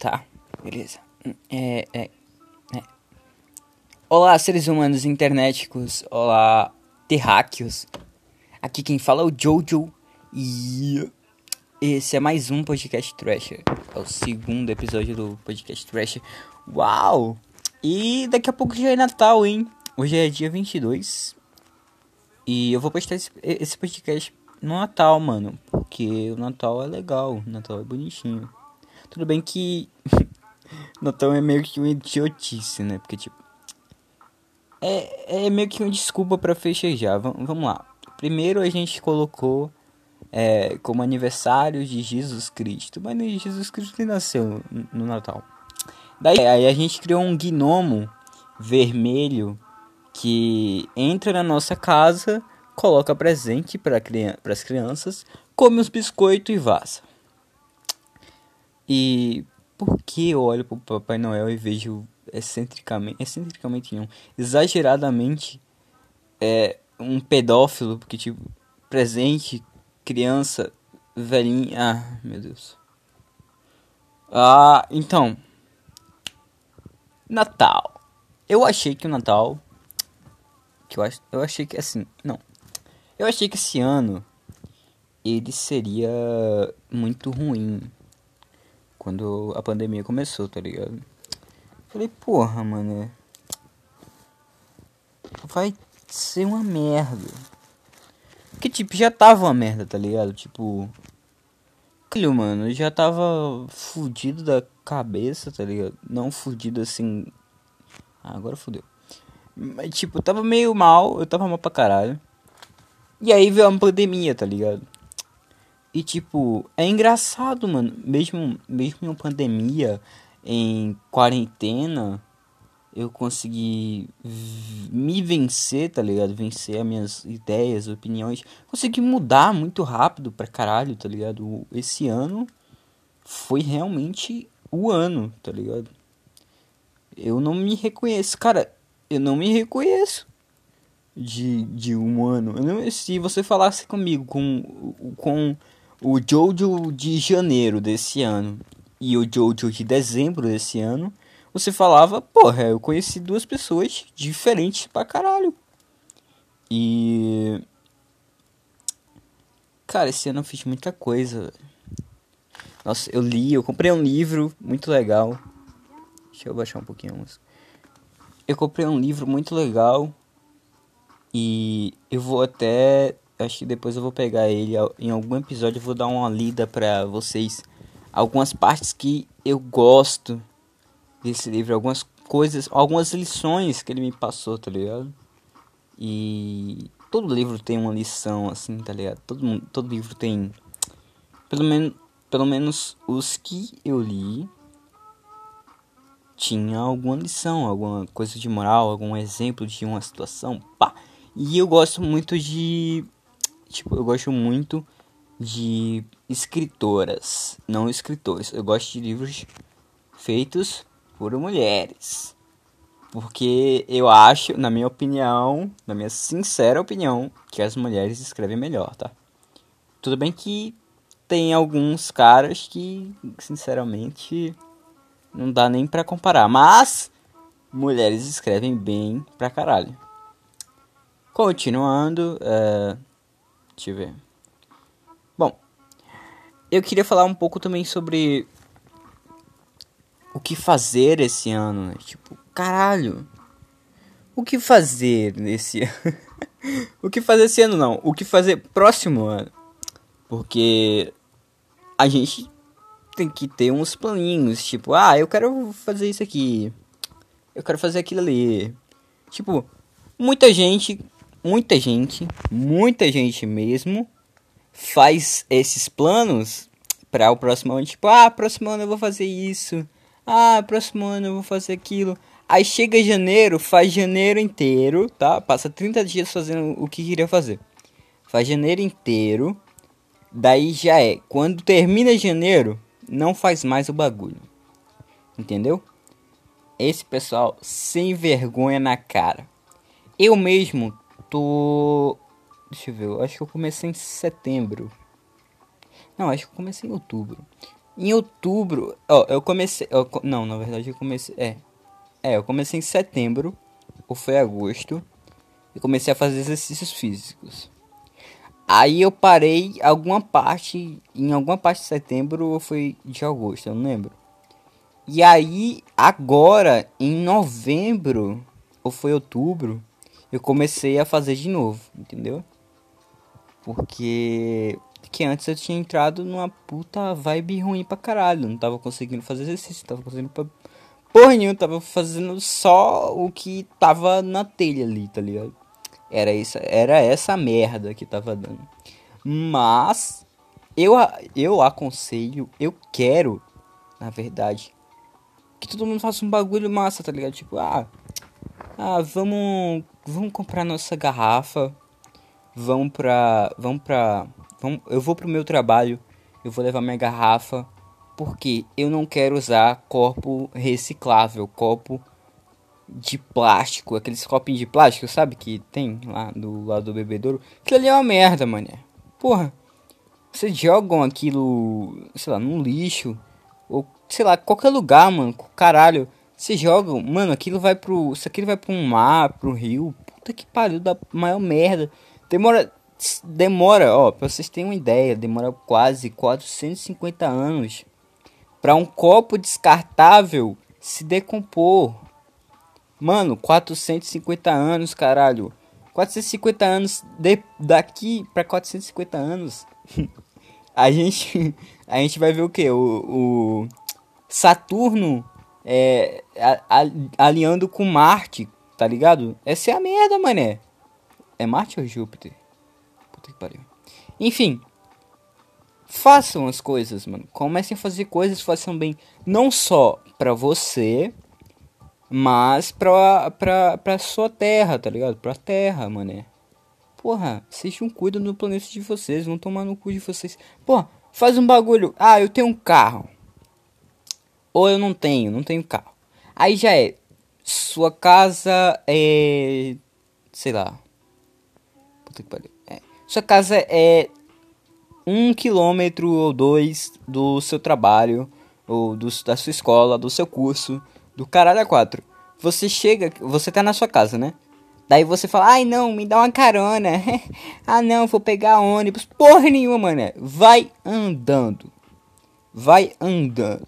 Tá, beleza. É, é, é. Olá, seres humanos internéticos. Olá, terráqueos. Aqui quem fala é o Jojo. E esse é mais um podcast Thrasher. É o segundo episódio do podcast Thrasher. Uau! E daqui a pouco já é Natal, hein? Hoje é dia 22. E eu vou postar esse, esse podcast no Natal, mano. Porque o Natal é legal. O Natal é bonitinho. Tudo bem que Natal é meio que uma idiotice, né? Porque, tipo. É, é meio que uma desculpa para festejar. V vamos lá. Primeiro a gente colocou é, como aniversário de Jesus Cristo. Mas nem Jesus Cristo nem nasceu no Natal. Daí aí a gente criou um gnomo vermelho que entra na nossa casa, coloca presente para criança, as crianças, come os biscoitos e vaza. E por que eu olho pro Papai Noel e vejo excentricamente, excentricamente não, exageradamente é, um pedófilo, porque tipo, presente, criança, velhinha, ah, meu Deus. Ah, então, Natal. Eu achei que o Natal que eu, eu achei que assim, não. Eu achei que esse ano ele seria muito ruim quando a pandemia começou, tá ligado? Falei, porra, mano. Vai ser uma merda. Que tipo, já tava uma merda, tá ligado? Tipo. Filho, mano, já tava fudido da cabeça, tá ligado? Não fudido assim. Ah, agora fudeu. Mas tipo, tava meio mal, eu tava mal pra caralho. E aí veio uma pandemia, tá ligado? E tipo, é engraçado, mano. Mesmo, mesmo em pandemia, em quarentena, eu consegui me vencer, tá ligado? Vencer as minhas ideias, opiniões. Consegui mudar muito rápido pra caralho, tá ligado? Esse ano foi realmente o ano, tá ligado? Eu não me reconheço. Cara, eu não me reconheço de, de um ano. Não, se você falasse comigo com, com o Jojo de janeiro desse ano e o Jojo de dezembro desse ano, você falava, porra, eu conheci duas pessoas diferentes pra caralho. E. Cara, esse ano eu fiz muita coisa. Nossa, eu li, eu comprei um livro muito legal. Deixa eu baixar um pouquinho a música. Eu comprei um livro muito legal. E eu vou até acho que depois eu vou pegar ele em algum episódio eu vou dar uma lida para vocês algumas partes que eu gosto desse livro, algumas coisas, algumas lições que ele me passou, tá ligado? E todo livro tem uma lição assim, tá ligado? Todo mundo, todo livro tem pelo menos pelo menos os que eu li tinha alguma lição, alguma coisa de moral, algum exemplo de uma situação, pá. E eu gosto muito de Tipo, eu gosto muito de escritoras, não escritores. Eu gosto de livros feitos por mulheres. Porque eu acho, na minha opinião, na minha sincera opinião, que as mulheres escrevem melhor, tá? Tudo bem que tem alguns caras que, sinceramente, não dá nem para comparar. Mas mulheres escrevem bem pra caralho. Continuando, uh, Deixa eu ver. Bom, eu queria falar um pouco também sobre o que fazer esse ano, né? Tipo, caralho. O que fazer nesse ano? o que fazer esse ano não, o que fazer próximo ano. Porque a gente tem que ter uns planinhos, tipo, ah, eu quero fazer isso aqui. Eu quero fazer aquilo ali. Tipo, muita gente muita gente, muita gente mesmo, faz esses planos para o próximo ano. Tipo, ah, próximo ano eu vou fazer isso. Ah, próximo ano eu vou fazer aquilo. Aí chega janeiro, faz janeiro inteiro, tá? Passa 30 dias fazendo o que queria fazer. Faz janeiro inteiro. Daí já é. Quando termina janeiro, não faz mais o bagulho. Entendeu? Esse pessoal sem vergonha na cara. Eu mesmo tô. Deixa eu ver, eu acho que eu comecei em setembro. Não, acho que eu comecei em outubro. Em outubro, ó, eu comecei. Não, na verdade eu comecei. É. É, eu comecei em setembro, ou foi agosto, e comecei a fazer exercícios físicos. Aí eu parei alguma parte, em alguma parte de setembro ou foi de agosto, eu não lembro. E aí, agora, em novembro, ou foi outubro, eu comecei a fazer de novo, entendeu? Porque que antes eu tinha entrado numa puta vibe ruim pra caralho. Não tava conseguindo fazer exercício, tava conseguindo pra porra nenhuma, tava fazendo só o que tava na telha ali, tá ligado? Era, isso, era essa merda que tava dando. Mas eu, eu aconselho, eu quero, na verdade, que todo mundo faça um bagulho massa, tá ligado? Tipo, ah, ah vamos, vamos comprar nossa garrafa, vamos pra, vamos pra Vamos, eu vou pro meu trabalho, eu vou levar minha garrafa, porque eu não quero usar copo reciclável, copo de plástico, aqueles copinhos de plástico, sabe, que tem lá do lado do bebedouro. Aquilo ali é uma merda, mané. Porra, vocês jogam aquilo, sei lá, num lixo, ou sei lá, qualquer lugar, mano, caralho. Vocês jogam, mano, aquilo vai pro. Isso aquilo vai pro mar, pro rio. Puta que pariu, da maior merda. Demora demora, ó, pra vocês terem uma ideia, demora quase 450 anos para um copo descartável se decompor. Mano, 450 anos, caralho. 450 anos de, daqui para 450 anos. a gente a gente vai ver o que? O, o Saturno é, a, a, alinhando com Marte, tá ligado? Essa é a merda, mané. É Marte ou Júpiter? Puta que pariu. Enfim. Façam as coisas, mano. Comecem a fazer coisas, façam bem. Não só pra você, mas pra, pra, pra sua terra, tá ligado? Pra terra, mané. Porra, vocês não cuidam do planeta de vocês, vão tomar no cu de vocês. Porra, faz um bagulho. Ah, eu tenho um carro. Ou eu não tenho, não tenho carro. Aí já é. Sua casa é. Sei lá. Puta que pariu. Sua casa é um quilômetro ou dois do seu trabalho, ou do, da sua escola, do seu curso, do caralho a quatro. Você chega, você tá na sua casa, né? Daí você fala, ai não, me dá uma carona. ah não, vou pegar ônibus. Porra nenhuma, mano. Vai andando. Vai andando.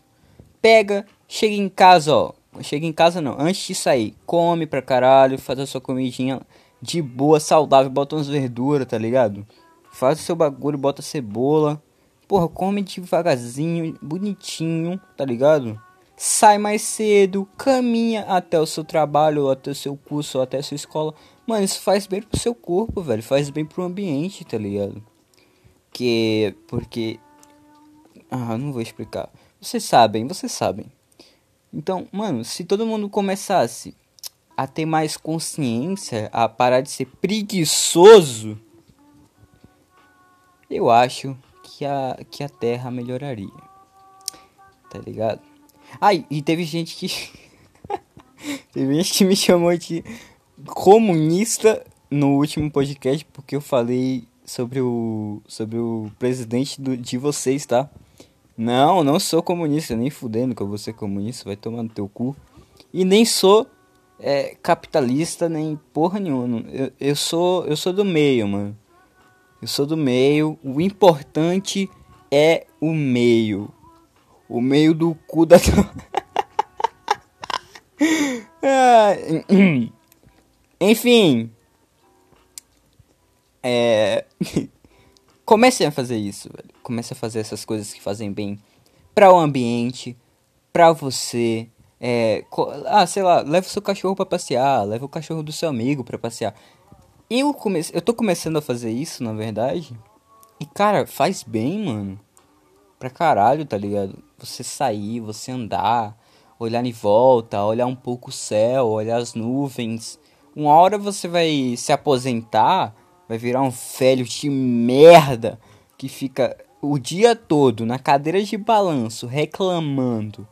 Pega, chega em casa, ó. Chega em casa não, antes de sair, come pra caralho, faz a sua comidinha de boa, saudável, bota umas verduras, tá ligado? Faz o seu bagulho, bota cebola. Porra, come devagarzinho, bonitinho, tá ligado? Sai mais cedo, caminha até o seu trabalho, ou até o seu curso, ou até a sua escola. Mano, isso faz bem pro seu corpo, velho. Faz bem pro ambiente, tá ligado? Que. Porque. Ah, não vou explicar. Vocês sabem, vocês sabem. Então, mano, se todo mundo começasse a ter mais consciência, a parar de ser preguiçoso, eu acho que a, que a Terra melhoraria. Tá ligado? Ah, e teve gente que. teve gente que me chamou de comunista no último podcast porque eu falei sobre o sobre o presidente do, de vocês, tá? Não, não sou comunista, nem fudendo que eu vou ser comunista, vai tomar no teu cu. E nem sou é, capitalista nem porra nenhuma. Eu, eu, sou, eu sou do meio, mano. Eu sou do meio. O importante é o meio. O meio do cu da. Enfim. É. Comecem a fazer isso, velho. Comece a fazer essas coisas que fazem bem para o ambiente, para você, é, ah, sei lá, leva o seu cachorro para passear, leva o cachorro do seu amigo para passear. Eu, comece... eu tô começando a fazer isso, na verdade. E, cara, faz bem, mano. Pra caralho, tá ligado? Você sair, você andar, olhar em volta, olhar um pouco o céu, olhar as nuvens. Uma hora você vai se aposentar, vai virar um velho de merda que fica o dia todo na cadeira de balanço reclamando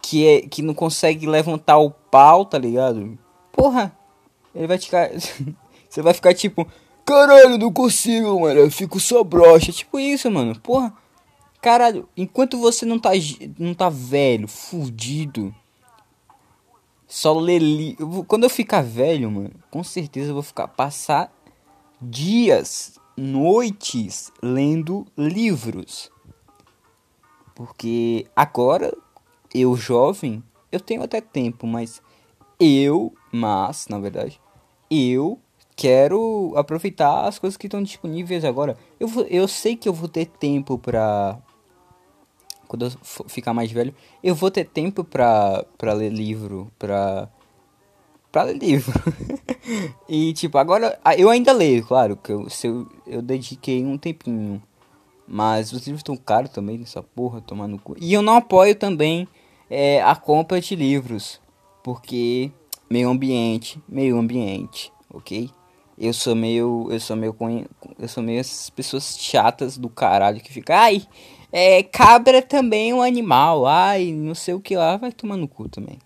que, é, que não consegue levantar o pau, tá ligado? Porra, ele vai ficar. Você vai ficar tipo, caralho, não consigo, mano. Eu fico só broxa. Tipo isso, mano. Porra, Caralho, enquanto você não tá, não tá velho, fudido, só ler livro. Quando eu ficar velho, mano, com certeza eu vou ficar passar dias, noites lendo livros. Porque agora, eu jovem, eu tenho até tempo, mas eu, mas, na verdade, eu quero aproveitar as coisas que estão disponíveis agora. Eu, eu sei que eu vou ter tempo pra quando eu ficar mais velho, eu vou ter tempo pra, pra ler livro, pra. Ler livro. e tipo, agora eu ainda leio, claro, que eu, se eu, eu dediquei um tempinho. Mas os livros estão caros também nessa porra, tomar no cu. E eu não apoio também é, a compra de livros. Porque meio ambiente, meio ambiente, ok? Eu sou meio. Eu sou meio. Eu sou meio essas pessoas chatas do caralho que fica. Ai, é, cabra também é um animal. Ai, não sei o que lá. Vai tomar no cu também.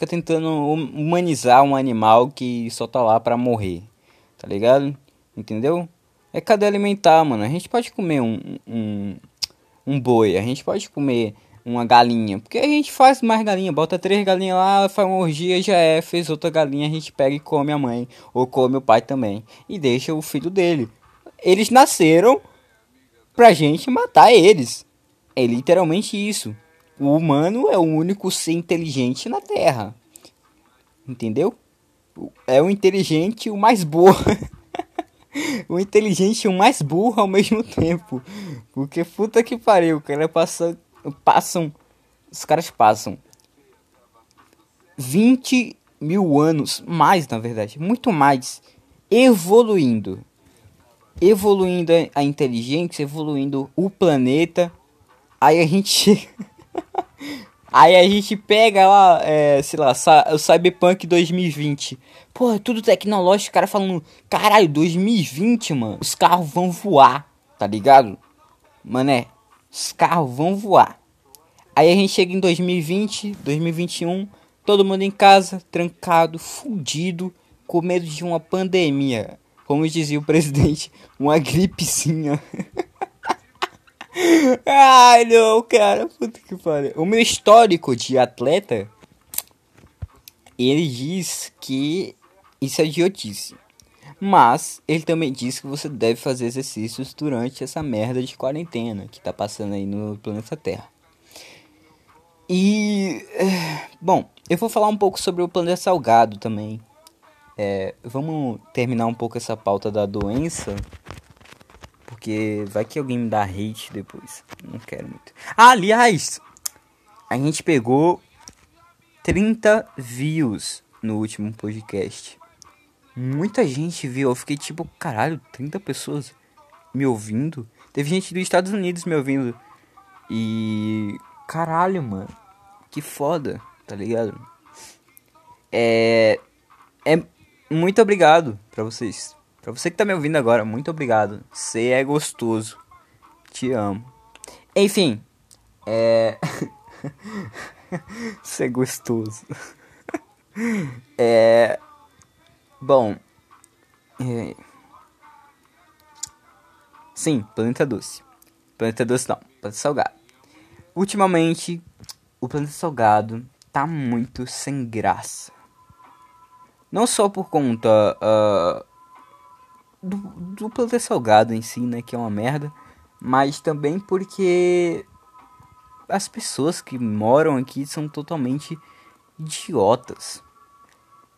Fica tentando hum, humanizar um animal que só tá lá pra morrer. Tá ligado? Entendeu? É cadeia alimentar, mano. A gente pode comer um, um, um boi. A gente pode comer uma galinha. Porque a gente faz mais galinha. Bota três galinhas lá, faz uma orgia, já é. Fez outra galinha, a gente pega e come a mãe. Ou come o pai também. E deixa o filho dele. Eles nasceram pra gente matar eles. É literalmente isso. O humano é o único ser inteligente na Terra. Entendeu? É o inteligente o mais burro. o inteligente o mais burro ao mesmo tempo. Porque puta que pariu, cara passa, passam. Os caras passam 20 mil anos, mais na verdade, muito mais, evoluindo evoluindo a inteligência, evoluindo o planeta. Aí a gente. Aí a gente pega lá, é, sei lá, o Cyberpunk 2020. Pô, é tudo tecnológico, o cara falando, caralho, 2020, mano, os carros vão voar, tá ligado? Mané, os carros vão voar. Aí a gente chega em 2020, 2021, todo mundo em casa, trancado, fudido, com medo de uma pandemia como dizia o presidente, uma gripezinha. Ai, não, cara, puta que pariu. O meu histórico de atleta, ele diz que isso é idiotice. Mas ele também diz que você deve fazer exercícios durante essa merda de quarentena que tá passando aí no planeta Terra. E. Eh, bom, eu vou falar um pouco sobre o planeta salgado também. É, vamos terminar um pouco essa pauta da doença. Porque vai que alguém me dá hate depois. Não quero muito. Ah, aliás, a gente pegou 30 views no último podcast. Muita gente viu. Eu fiquei tipo, caralho, 30 pessoas me ouvindo. Teve gente dos Estados Unidos me ouvindo. E. Caralho, mano. Que foda, tá ligado? É. É muito obrigado para vocês. Para você que tá me ouvindo agora, muito obrigado. Você é gostoso. Te amo. Enfim, é. Você é gostoso. é. Bom. É... Sim, planeta doce. Planeta doce não, planeta salgado. Ultimamente, o planeta salgado tá muito sem graça. Não só por conta uh, do, do planeta salgado em si, né? Que é uma merda. Mas também porque as pessoas que moram aqui são totalmente idiotas.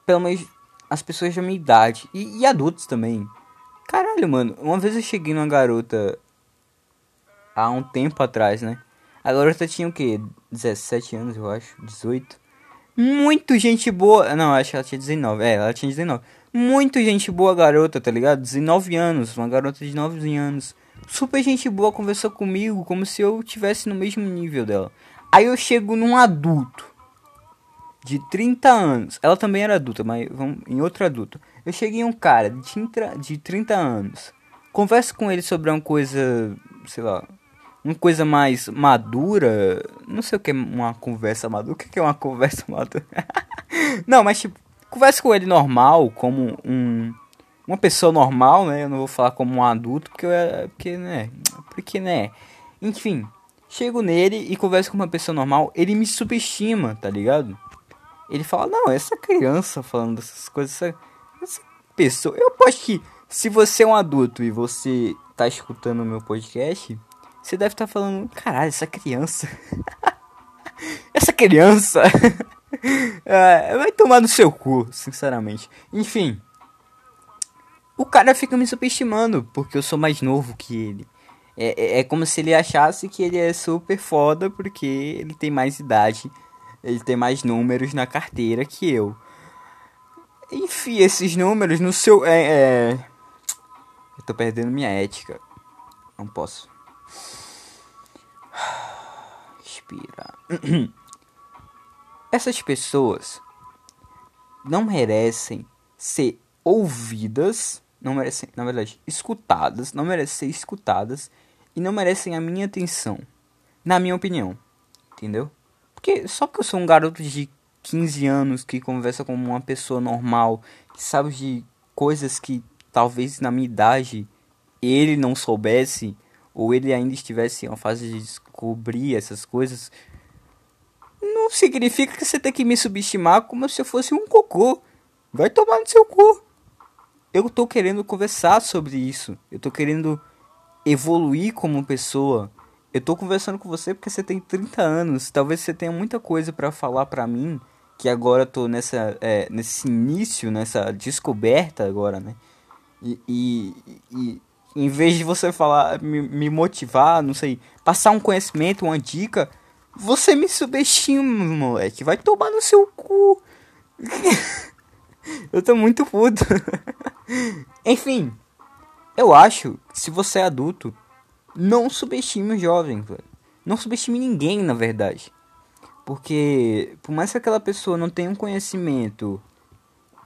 Pelo menos as pessoas da minha idade. E, e, adultos também. Caralho, mano. Uma vez eu cheguei numa garota. Há um tempo atrás, né? A garota tinha o quê? 17 anos, eu acho. 18. Muito gente boa. Não, acho que ela tinha 19. É, ela tinha 19. Muito gente boa, garota, tá ligado? 19 anos. Uma garota de 19 anos. Super gente boa, conversou comigo como se eu tivesse no mesmo nível dela. Aí eu chego num adulto de 30 anos. Ela também era adulta, mas vamos em outro adulto. Eu cheguei em um cara de 30, de 30 anos. Converso com ele sobre uma coisa, sei lá, uma coisa mais madura. Não sei o que é uma conversa madura. O que é uma conversa madura? não, mas tipo, conversa com ele normal, como um. Uma pessoa normal, né? Eu não vou falar como um adulto, porque, eu, porque né? Porque, né? Enfim, chego nele e converso com uma pessoa normal, ele me subestima, tá ligado? Ele fala, não, essa criança falando essas coisas, essa, essa pessoa. Eu acho que se você é um adulto e você tá escutando o meu podcast, você deve estar tá falando, caralho, essa criança. essa criança. é, vai tomar no seu cu, sinceramente. Enfim. O cara fica me subestimando porque eu sou mais novo que ele. É, é, é, como se ele achasse que ele é super foda porque ele tem mais idade, ele tem mais números na carteira que eu. Enfim, esses números no seu. É, é... Eu tô perdendo minha ética. Não posso. Respira. Essas pessoas não merecem ser ouvidas, não merecem, na verdade, escutadas, não merecem ser escutadas e não merecem a minha atenção, na minha opinião. Entendeu? Porque só que eu sou um garoto de 15 anos que conversa com uma pessoa normal, que sabe de coisas que talvez na minha idade ele não soubesse, ou ele ainda estivesse em uma fase de descobrir essas coisas, não significa que você tem que me subestimar como se eu fosse um cocô. Vai tomar no seu cu. Eu tô querendo conversar sobre isso. Eu tô querendo evoluir como pessoa. Eu tô conversando com você porque você tem 30 anos. Talvez você tenha muita coisa para falar para mim. Que agora eu tô nessa, é, nesse início, nessa descoberta agora, né? E, e, e em vez de você falar, me, me motivar, não sei, passar um conhecimento, uma dica, você me subestima, moleque. Vai tomar no seu cu. eu tô muito puto. Enfim, eu acho que se você é adulto, não subestime o jovem, velho. Não subestime ninguém, na verdade. Porque, por mais que aquela pessoa não tenha um conhecimento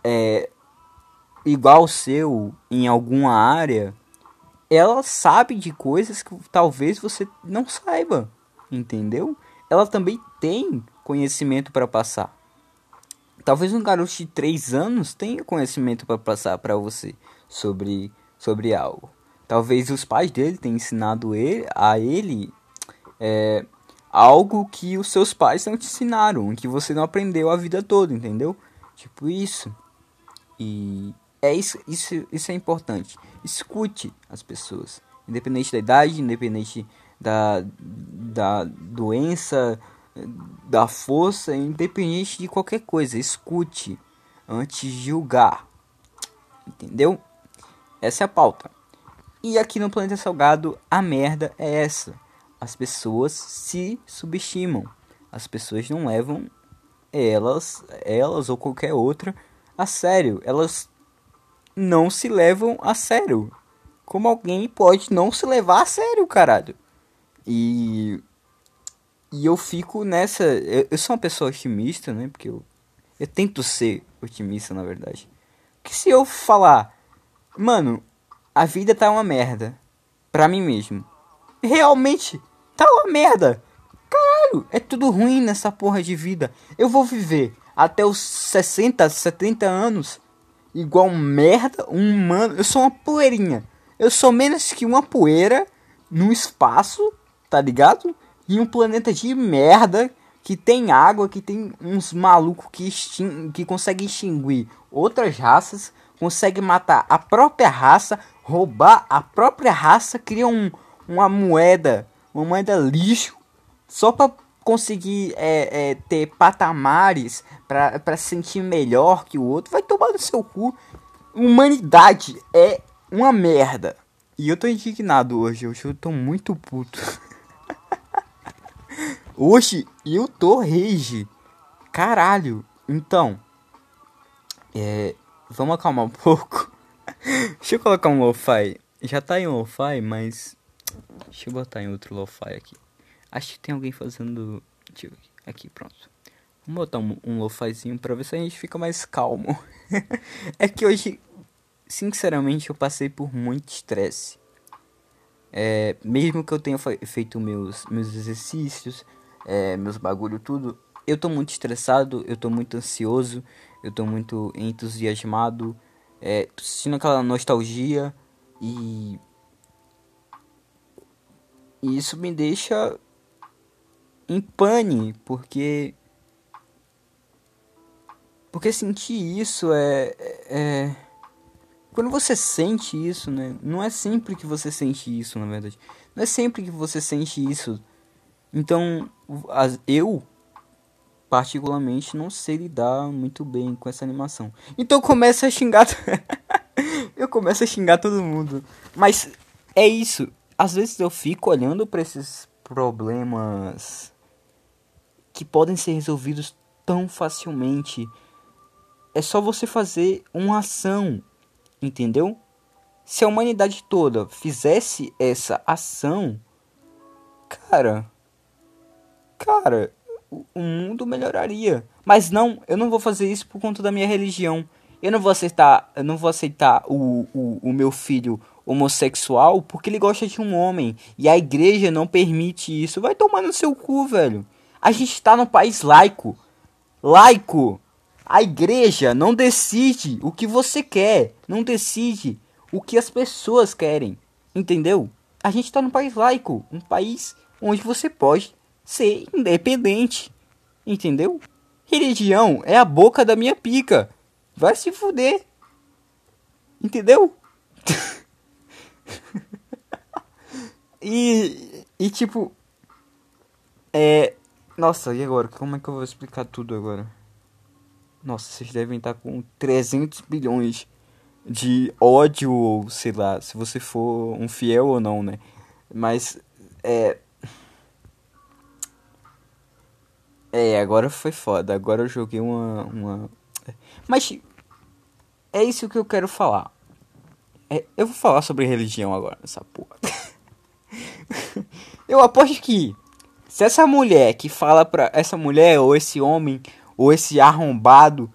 é, igual ao seu em alguma área, ela sabe de coisas que talvez você não saiba, entendeu? Ela também tem conhecimento para passar. Talvez um garoto de 3 anos tenha conhecimento para passar para você sobre sobre algo. Talvez os pais dele tenham ensinado ele, a ele é, algo que os seus pais não te ensinaram, que você não aprendeu a vida toda, entendeu? Tipo isso. E é isso, isso, isso é importante. Escute as pessoas, independente da idade, independente da, da doença, da força, independente de qualquer coisa. Escute antes de julgar. Entendeu? Essa é a pauta. E aqui no Planeta Salgado, a merda é essa. As pessoas se subestimam. As pessoas não levam elas, elas ou qualquer outra a sério. Elas não se levam a sério. Como alguém pode não se levar a sério, caralho? E e eu fico nessa, eu, eu sou uma pessoa otimista, né? Porque eu eu tento ser otimista, na verdade. Que se eu falar Mano, a vida tá uma merda. Pra mim mesmo. Realmente, tá uma merda. Caralho, é tudo ruim nessa porra de vida. Eu vou viver até os 60, 70 anos igual merda, um mano. Eu sou uma poeirinha. Eu sou menos que uma poeira no espaço, tá ligado? Em um planeta de merda que tem água, que tem uns malucos que, extin que conseguem extinguir outras raças consegue matar a própria raça, roubar a própria raça, cria um, uma moeda, uma moeda lixo, só para conseguir é, é, ter patamares para se sentir melhor que o outro, vai tomar no seu cu. Humanidade é uma merda. E eu tô indignado hoje, hoje eu tô muito puto. hoje eu tô rage. Caralho. Então, é, Vamos acalmar um pouco. Deixa eu colocar um lo-fi. Já tá em lo-fi, mas. Deixa eu botar em outro lo-fi aqui. Acho que tem alguém fazendo. Deixa eu ver. Aqui, pronto. Vamos botar um, um lo-fizinho pra ver se a gente fica mais calmo. é que hoje, sinceramente, eu passei por muito estresse. É, mesmo que eu tenha feito meus, meus exercícios, é, meus bagulho tudo, eu tô muito estressado, eu tô muito ansioso, eu tô muito entusiasmado, é, tô sentindo aquela nostalgia e, e isso me deixa em pane, porque porque sentir isso é, é quando você sente isso, né? Não é sempre que você sente isso, na verdade. Não é sempre que você sente isso. Então, eu particularmente não sei lidar muito bem com essa animação. Então começa a xingar. eu começo a xingar todo mundo. Mas é isso. Às vezes eu fico olhando para esses problemas que podem ser resolvidos tão facilmente. É só você fazer uma ação, entendeu? Se a humanidade toda fizesse essa ação, cara, cara, o mundo melhoraria. Mas não, eu não vou fazer isso por conta da minha religião. Eu não vou aceitar, eu não vou aceitar o, o, o meu filho homossexual porque ele gosta de um homem e a igreja não permite isso. Vai tomar no seu cu, velho. A gente tá num país laico. Laico. A igreja não decide o que você quer, não decide o que as pessoas querem. Entendeu? A gente tá num país laico, um país onde você pode ser independente. Entendeu? Religião é a boca da minha pica. Vai se fuder. Entendeu? e, e tipo. É. Nossa, e agora? Como é que eu vou explicar tudo agora? Nossa, vocês devem estar com 300 bilhões de ódio, ou sei lá, se você for um fiel ou não, né? Mas, é. É, agora foi foda. Agora eu joguei uma. uma... Mas é isso que eu quero falar. É, eu vou falar sobre religião agora, essa porra. eu aposto que se essa mulher que fala pra. Essa mulher, ou esse homem, ou esse arrombado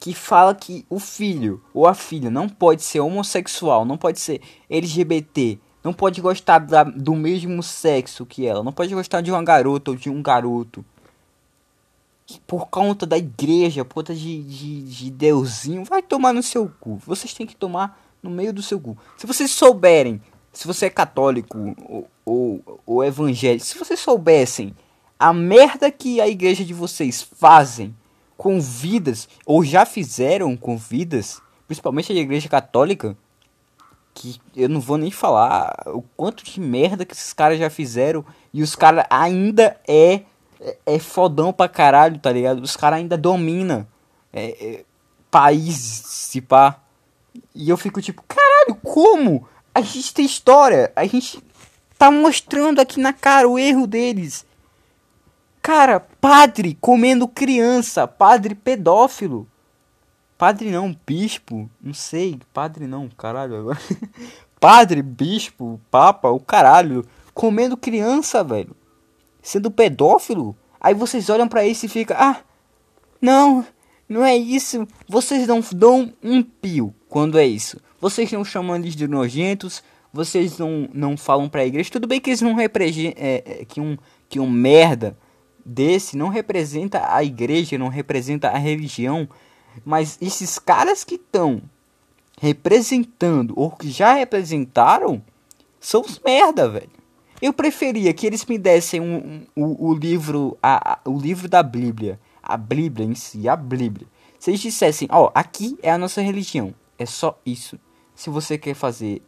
que fala que o filho ou a filha não pode ser homossexual, não pode ser LGBT, não pode gostar da, do mesmo sexo que ela, não pode gostar de uma garota ou de um garoto por conta da igreja, por conta de, de, de Deusinho, vai tomar no seu cu. Vocês têm que tomar no meio do seu cu. Se vocês souberem, se você é católico ou, ou, ou evangélico, se vocês soubessem a merda que a igreja de vocês fazem com vidas, ou já fizeram com vidas, principalmente a igreja católica, que eu não vou nem falar o quanto de merda que esses caras já fizeram e os caras ainda é é, é fodão pra caralho, tá ligado? Os caras ainda dominam é, é, países, se pá. E eu fico tipo, caralho, como? A gente tem história, a gente tá mostrando aqui na cara o erro deles. Cara, padre comendo criança, padre pedófilo. Padre não, bispo, não sei, padre não, caralho agora. padre, bispo, papa, o caralho, comendo criança, velho sendo pedófilo, aí vocês olham para isso e ficam, ah, não, não é isso. Vocês não dão um pio quando é isso. Vocês não chamam eles de nojentos, vocês não, não falam pra igreja. Tudo bem que eles não representam, é, é, que, um, que um merda desse não representa a igreja, não representa a religião, mas esses caras que estão representando ou que já representaram são os merda, velho. Eu preferia que eles me dessem um, um, o, o, livro, a, a, o livro da Bíblia, a Bíblia em si, a Bíblia. Se eles dissessem, ó, oh, aqui é a nossa religião, é só isso. Se você quer fazer,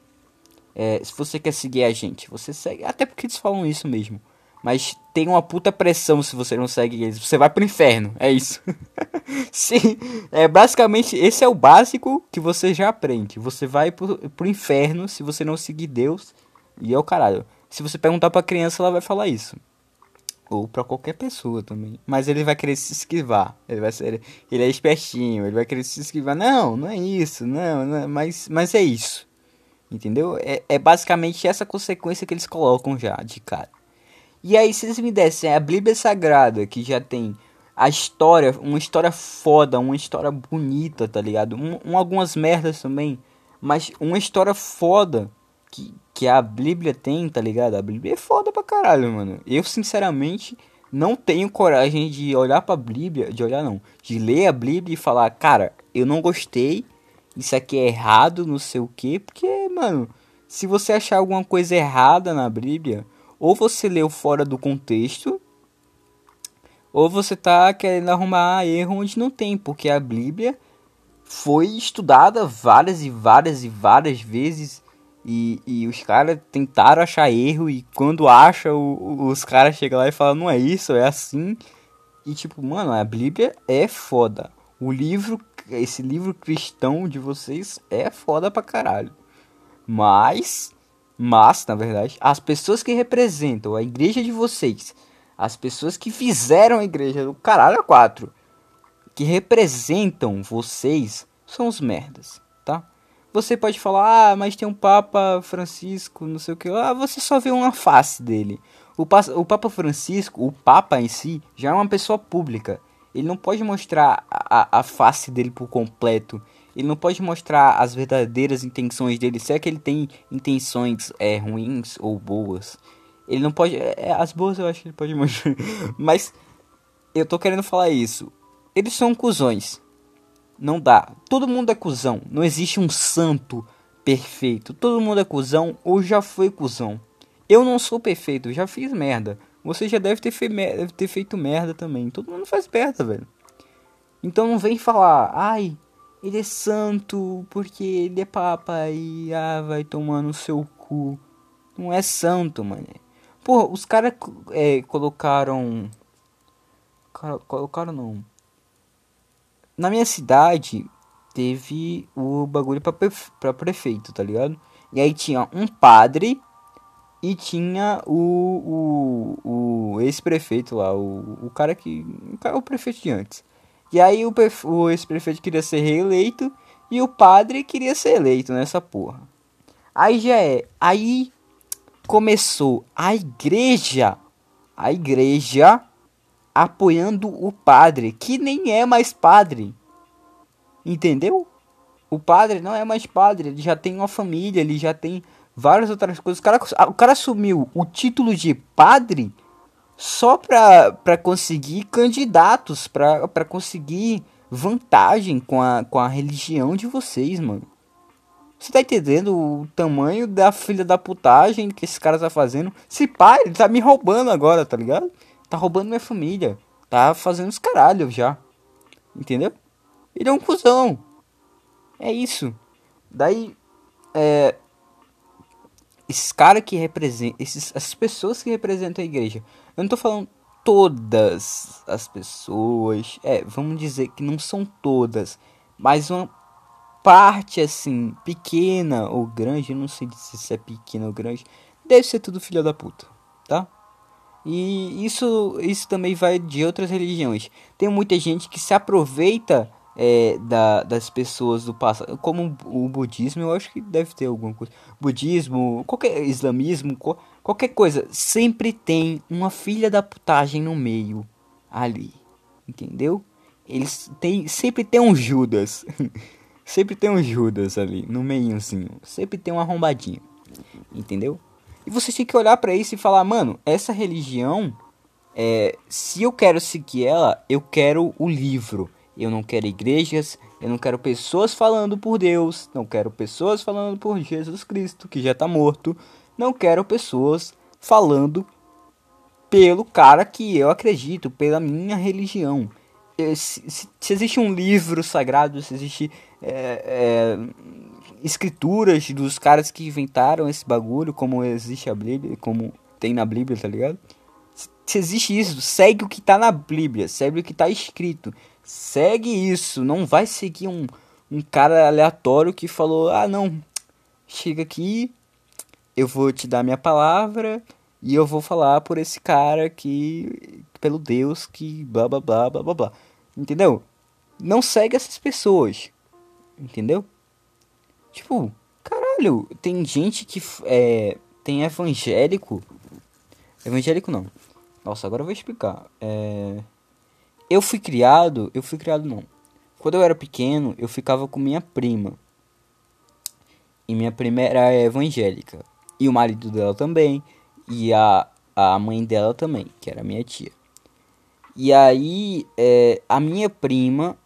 é, se você quer seguir a gente, você segue. Até porque eles falam isso mesmo. Mas tem uma puta pressão se você não segue eles. Você vai pro inferno, é isso. Sim, é basicamente esse é o básico que você já aprende. Você vai pro, pro inferno se você não seguir Deus. E é o caralho. Se você perguntar pra criança, ela vai falar isso. Ou pra qualquer pessoa também. Mas ele vai querer se esquivar. Ele vai ser. Ele é espertinho, ele vai querer se esquivar. Não, não é isso, não, não é, mas, mas é isso. Entendeu? É, é basicamente essa consequência que eles colocam já de cara. E aí, se eles me dessem a Bíblia Sagrada, que já tem a história, uma história foda, uma história bonita, tá ligado? Um, um, algumas merdas também, mas uma história foda que, que a Bíblia tem, tá ligado? A Bíblia é foda pra caralho, mano. Eu, sinceramente, não tenho coragem de olhar pra Bíblia, de olhar não, de ler a Bíblia e falar, cara, eu não gostei, isso aqui é errado, não sei o que, porque, mano, se você achar alguma coisa errada na Bíblia, ou você leu fora do contexto, ou você tá querendo arrumar erro onde não tem, porque a Bíblia foi estudada várias e várias e várias vezes e, e os caras tentaram achar erro e quando acha o, os caras chegam lá e falam não é isso, é assim. E tipo, mano, a Bíblia é foda. O livro, esse livro cristão de vocês é foda pra caralho. Mas, mas, na verdade, as pessoas que representam a igreja de vocês, as pessoas que fizeram a igreja do caralho a quatro, que representam vocês, são os merdas, tá? Você pode falar, ah, mas tem um Papa Francisco, não sei o que. Ah, você só vê uma face dele. O, o Papa Francisco, o Papa em si, já é uma pessoa pública. Ele não pode mostrar a, a face dele por completo. Ele não pode mostrar as verdadeiras intenções dele. Se é que ele tem intenções é, ruins ou boas. Ele não pode. É, as boas eu acho que ele pode mostrar. Mas eu tô querendo falar isso. Eles são cuzões. Não dá. Todo mundo é cuzão. Não existe um santo perfeito. Todo mundo é cuzão ou já foi cuzão. Eu não sou perfeito, já fiz merda. Você já deve ter, fe deve ter feito merda também. Todo mundo faz merda, velho. Então não vem falar, ai, ele é santo porque ele é papa e ah, vai tomar no seu cu. Não é santo, mano. Pô, os caras é, colocaram. Colocaram não na minha cidade, teve o bagulho pra prefeito, tá ligado? E aí tinha um padre e tinha o, o, o ex-prefeito lá, o, o cara que. O, o prefeito de antes. E aí o, o ex-prefeito queria ser reeleito e o padre queria ser eleito nessa porra. Aí já é. Aí começou a igreja. A igreja apoiando o padre, que nem é mais padre. Entendeu? O padre não é mais padre, ele já tem uma família, ele já tem várias outras coisas. O cara, o cara assumiu o título de padre só pra, pra conseguir candidatos, pra, pra conseguir vantagem com a, com a religião de vocês, mano. Você tá entendendo o tamanho da filha da putagem que esse cara tá fazendo? Se pai, ele tá me roubando agora, tá ligado? Tá roubando minha família. Tá fazendo os caralhos já. Entendeu? Ele é um cuzão. É isso. Daí, é. Esses caras que representam. Esses, essas pessoas que representam a igreja. Eu não tô falando todas as pessoas. É, vamos dizer que não são todas. Mas uma parte assim, pequena ou grande. Não sei se é pequena ou grande. Deve ser tudo filha da puta. Tá? E isso, isso também vai de outras religiões. Tem muita gente que se aproveita é, da, das pessoas do passado, como o budismo, eu acho que deve ter alguma coisa. Budismo, qualquer islamismo, qualquer coisa, sempre tem uma filha da putagem no meio ali, entendeu? Eles tem, sempre tem um Judas, sempre tem um Judas ali no meiozinho, sempre tem um arrombadinho, entendeu? E você tem que olhar para isso e falar, mano, essa religião, é, se eu quero seguir ela, eu quero o livro. Eu não quero igrejas, eu não quero pessoas falando por Deus, não quero pessoas falando por Jesus Cristo, que já está morto. Não quero pessoas falando pelo cara que eu acredito, pela minha religião. Se, se, se existe um livro sagrado, se existe é, escrituras dos caras que inventaram esse bagulho, como existe a Bíblia, como tem na Bíblia, tá ligado? Se existe isso, segue o que tá na Bíblia, segue o que tá escrito. Segue isso, não vai seguir um, um cara aleatório que falou: "Ah, não, chega aqui, eu vou te dar minha palavra e eu vou falar por esse cara que pelo Deus que blá blá blá blá blá blá". Entendeu? Não segue essas pessoas. Entendeu? Tipo, caralho, tem gente que é, tem evangélico. Evangélico não. Nossa, agora eu vou explicar. É, eu fui criado, eu fui criado não. Quando eu era pequeno, eu ficava com minha prima. E minha prima era evangélica. E o marido dela também. E a, a mãe dela também, que era minha tia. E aí, é, a minha prima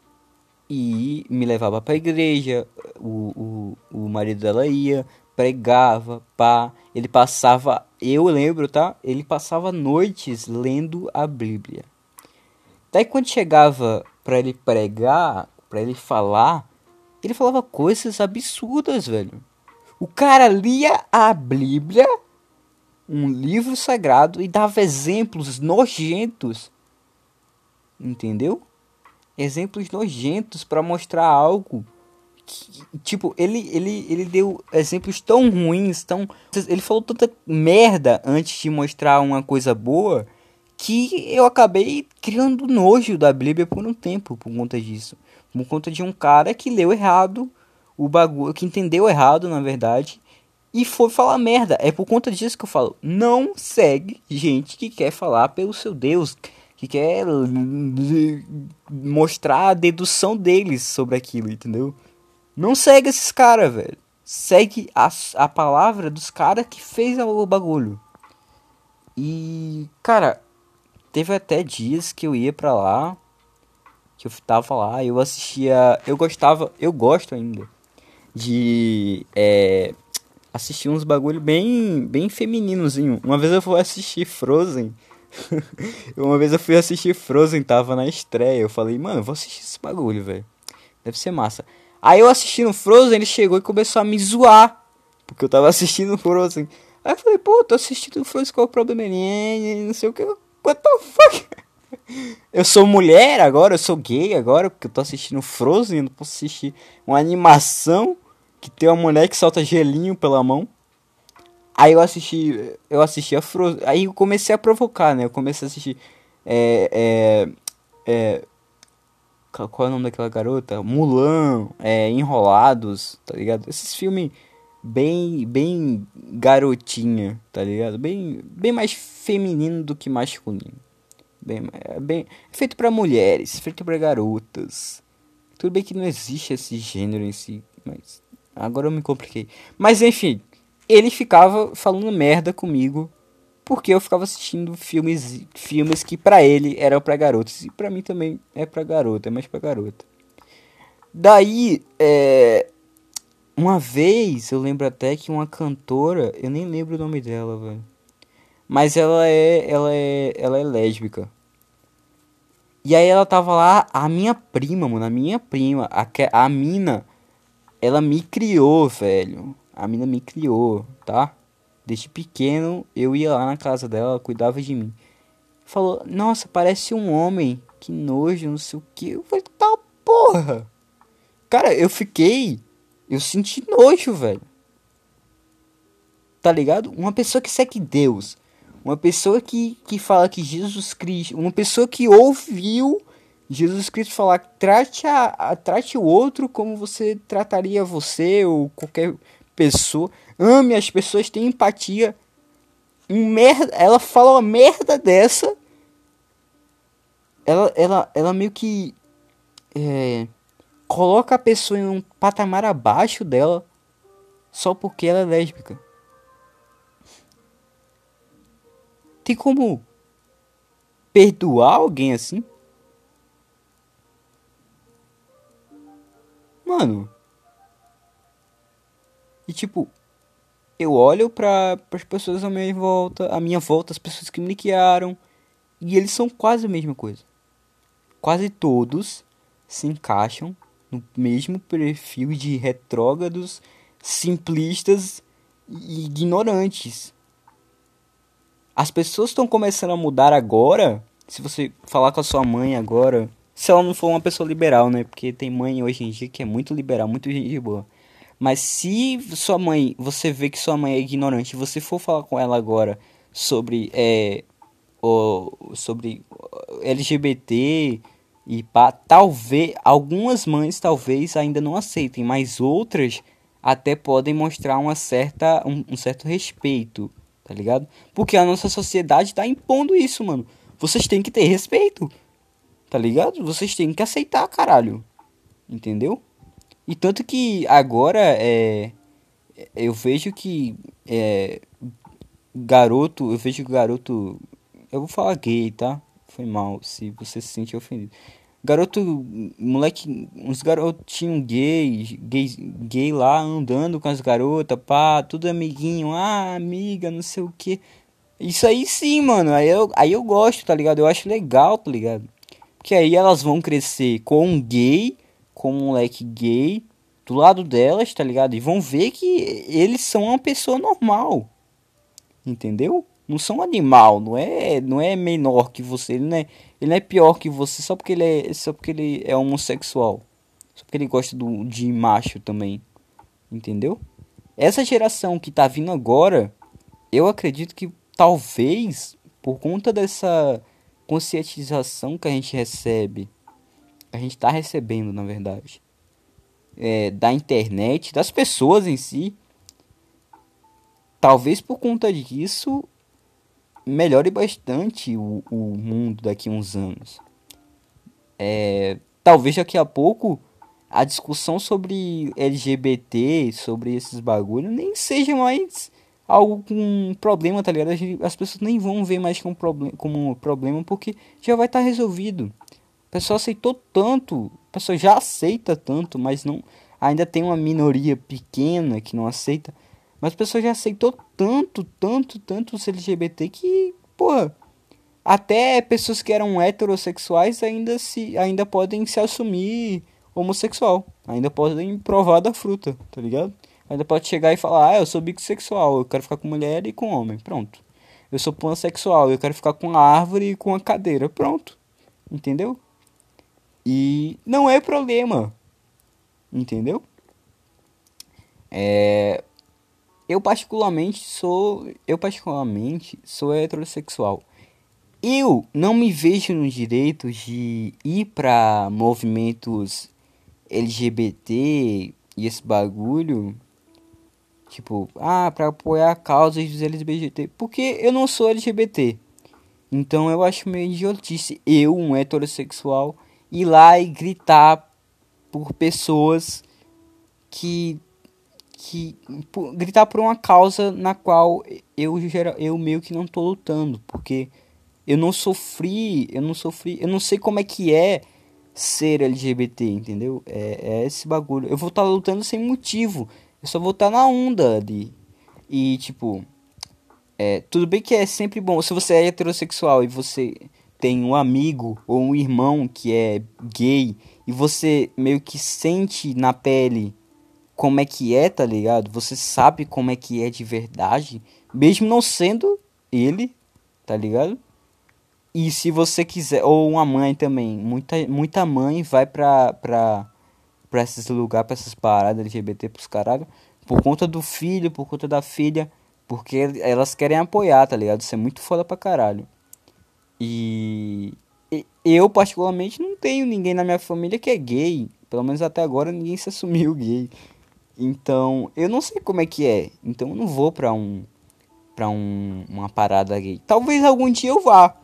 e me levava para a igreja, o, o, o marido dela ia, pregava, pá, ele passava, eu lembro, tá? Ele passava noites lendo a Bíblia. Daí quando chegava pra ele pregar, pra ele falar, ele falava coisas absurdas, velho. O cara lia a Bíblia, um livro sagrado, e dava exemplos nojentos. Entendeu? Exemplos nojentos para mostrar algo que, tipo, ele, ele, ele deu exemplos tão ruins, tão. Ele falou tanta merda antes de mostrar uma coisa boa que eu acabei criando nojo da Bíblia por um tempo por conta disso. Por conta de um cara que leu errado o bagulho, que entendeu errado, na verdade, e foi falar merda. É por conta disso que eu falo, não segue gente que quer falar pelo seu Deus, que quer mostrar a dedução deles sobre aquilo, entendeu? Não segue esses caras, velho. Segue a, a palavra dos caras que fez o bagulho. E, cara, teve até dias que eu ia pra lá, que eu tava lá, eu assistia, eu gostava, eu gosto ainda de é, assistir uns bagulho bem bem femininozinho. Uma vez eu fui assistir Frozen. Uma vez eu fui assistir Frozen, tava na estreia. Eu falei, mano, vou assistir esse bagulho, velho. Deve ser massa. Aí eu assistindo Frozen, ele chegou e começou a me zoar. Porque eu tava assistindo Frozen. Aí eu falei, pô, tô assistindo Frozen, qual é o problema? Não sei o que. What the fuck? Eu sou mulher agora, eu sou gay agora, porque eu tô assistindo Frozen, eu não posso assistir uma animação que tem uma mulher que solta gelinho pela mão. Aí eu assisti, eu assisti a Frozen, aí eu comecei a provocar, né? Eu comecei a assistir é, é, é qual é o nome daquela garota? Mulan, é, Enrolados, tá ligado? Esses filmes bem bem garotinha, tá ligado? Bem bem mais feminino do que masculino. Bem, é bem é feito para mulheres, feito para garotas. Tudo bem que não existe esse gênero em si, mas agora eu me compliquei. Mas enfim, ele ficava falando merda comigo porque eu ficava assistindo filmes filmes que para ele eram para garotos e para mim também é para garota, é mais para garota. Daí, é, uma vez eu lembro até que uma cantora, eu nem lembro o nome dela, velho. Mas ela é, ela é, ela é lésbica. E aí ela tava lá, a minha prima, mano, a minha prima, a, a mina, ela me criou, velho. A mina me criou, tá? Desde pequeno eu ia lá na casa dela, ela cuidava de mim. Falou, nossa, parece um homem, que nojo, não sei o que. Eu falei, tá porra. Cara, eu fiquei, eu senti nojo, velho. Tá ligado? Uma pessoa que segue Deus, uma pessoa que, que fala que Jesus Cristo, uma pessoa que ouviu Jesus Cristo falar, trate, a, a, trate o outro como você trataria você ou qualquer pessoa. Ame as pessoas, tenha empatia. Um merda, ela fala uma merda dessa. Ela, ela, ela meio que é, coloca a pessoa em um patamar abaixo dela só porque ela é lésbica. Tem como perdoar alguém assim? Mano. E tipo, eu olho para as pessoas à minha volta, à minha volta, as pessoas que me criaram, e eles são quase a mesma coisa. Quase todos se encaixam no mesmo perfil de retrógrados, simplistas e ignorantes. As pessoas estão começando a mudar agora. Se você falar com a sua mãe agora, se ela não for uma pessoa liberal, né? Porque tem mãe hoje em dia que é muito liberal, muito gente boa. Mas se sua mãe, você vê que sua mãe é ignorante, você for falar com ela agora sobre é, o, sobre LGBT e pá, talvez algumas mães talvez ainda não aceitem, mas outras até podem mostrar uma certa um, um certo respeito tá ligado? Porque a nossa sociedade tá impondo isso, mano. Vocês têm que ter respeito, tá ligado? Vocês têm que aceitar, caralho. Entendeu? E tanto que agora é. Eu vejo que. É. Garoto. Eu vejo que garoto. Eu vou falar gay, tá? Foi mal se você se sente ofendido. Garoto, moleque, uns garotinhos gays, gay, gay lá andando com as garotas, pá, tudo amiguinho, ah, amiga, não sei o que. Isso aí sim, mano, aí eu, aí eu gosto, tá ligado? Eu acho legal, tá ligado? Porque aí elas vão crescer com um gay, com um moleque gay, do lado delas, tá ligado? E vão ver que eles são uma pessoa normal. Entendeu? Não são animal, não é, não é menor que você, ele não é, ele não é pior que você só porque ele é, só porque ele é homossexual. Só porque ele gosta do, de macho também. Entendeu? Essa geração que tá vindo agora, eu acredito que talvez por conta dessa conscientização que a gente recebe, a gente está recebendo, na verdade, é, da internet, das pessoas em si, talvez por conta disso melhore bastante o, o mundo daqui a uns anos. É, talvez daqui a pouco a discussão sobre LGBT, sobre esses bagulhos, nem seja mais algo com problema, tá ligado? As pessoas nem vão ver mais como, problem como problema porque já vai estar tá resolvido. A pessoa aceitou tanto, a pessoa já aceita tanto, mas não ainda tem uma minoria pequena que não aceita. Mas a pessoa já aceitou tanto, tanto, tanto os LGBT que, porra, até pessoas que eram heterossexuais ainda se ainda podem se assumir homossexual, ainda podem provar da fruta, tá ligado? Ainda pode chegar e falar: "Ah, eu sou bissexual, eu quero ficar com mulher e com homem". Pronto. Eu sou pansexual, eu quero ficar com a árvore e com a cadeira. Pronto. Entendeu? E não é problema. Entendeu? É, eu particularmente sou, eu particularmente sou heterossexual. Eu não me vejo no direito de ir para movimentos LGBT e esse bagulho, tipo, ah, para apoiar causas dos LGBT, porque eu não sou LGBT. Então eu acho meio idiotice eu, um heterossexual, ir lá e gritar por pessoas que que por, gritar por uma causa na qual eu eu meio que não tô lutando, porque eu não sofri, eu não sofri, eu não sei como é que é ser LGBT, entendeu? É, é esse bagulho. Eu vou estar tá lutando sem motivo. Eu só vou estar tá na onda ali. E tipo, é, tudo bem que é sempre bom. Se você é heterossexual e você tem um amigo ou um irmão que é gay e você meio que sente na pele como é que é, tá ligado? Você sabe como é que é de verdade, mesmo não sendo ele, tá ligado? E se você quiser, ou uma mãe também, muita, muita mãe vai pra, pra, pra esses lugares, pra essas paradas LGBT pros caralho, por conta do filho, por conta da filha, porque elas querem apoiar, tá ligado? Isso é muito foda pra caralho. E eu, particularmente, não tenho ninguém na minha família que é gay. Pelo menos até agora ninguém se assumiu gay. Então, eu não sei como é que é. Então, eu não vou pra um pra um, uma parada gay. Talvez algum dia eu vá.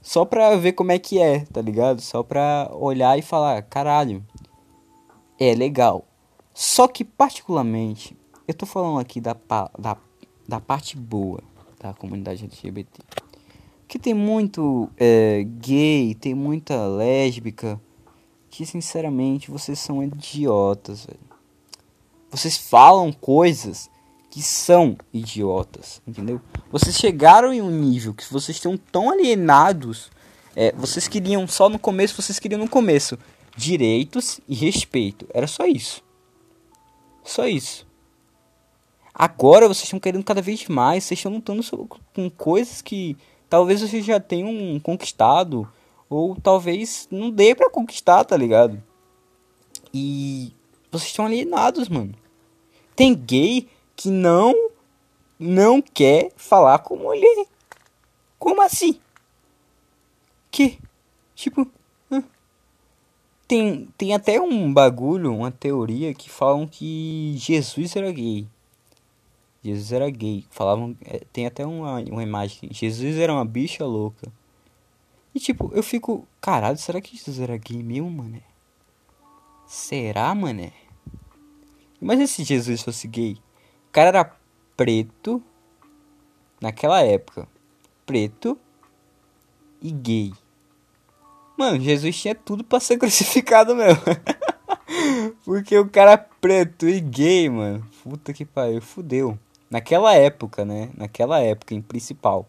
Só pra ver como é que é, tá ligado? Só pra olhar e falar, caralho, é legal. Só que, particularmente, eu tô falando aqui da, da, da parte boa da comunidade LGBT. Que tem muito é, gay, tem muita lésbica. Que, sinceramente, vocês são idiotas, velho vocês falam coisas que são idiotas, entendeu? Vocês chegaram em um nível que vocês estão tão alienados. É, vocês queriam só no começo, vocês queriam no começo direitos e respeito. Era só isso. Só isso. Agora vocês estão querendo cada vez mais. Vocês estão lutando com coisas que talvez vocês já tenham conquistado. Ou talvez não dê para conquistar, tá ligado? E vocês estão alienados, mano. Tem gay que não não quer falar com mulher. Como assim? Que? Tipo, tem, tem até um bagulho, uma teoria que falam que Jesus era gay. Jesus era gay. Falavam. É, tem até uma, uma imagem. Jesus era uma bicha louca. E tipo, eu fico. Caralho, será que Jesus era gay mesmo, mano? Será, mané? Imagina se Jesus fosse gay. O cara era preto. Naquela época. Preto. E gay. Mano, Jesus tinha tudo para ser crucificado mesmo. Porque o cara preto e gay, mano. Puta que pariu, fudeu. Naquela época, né? Naquela época, em principal.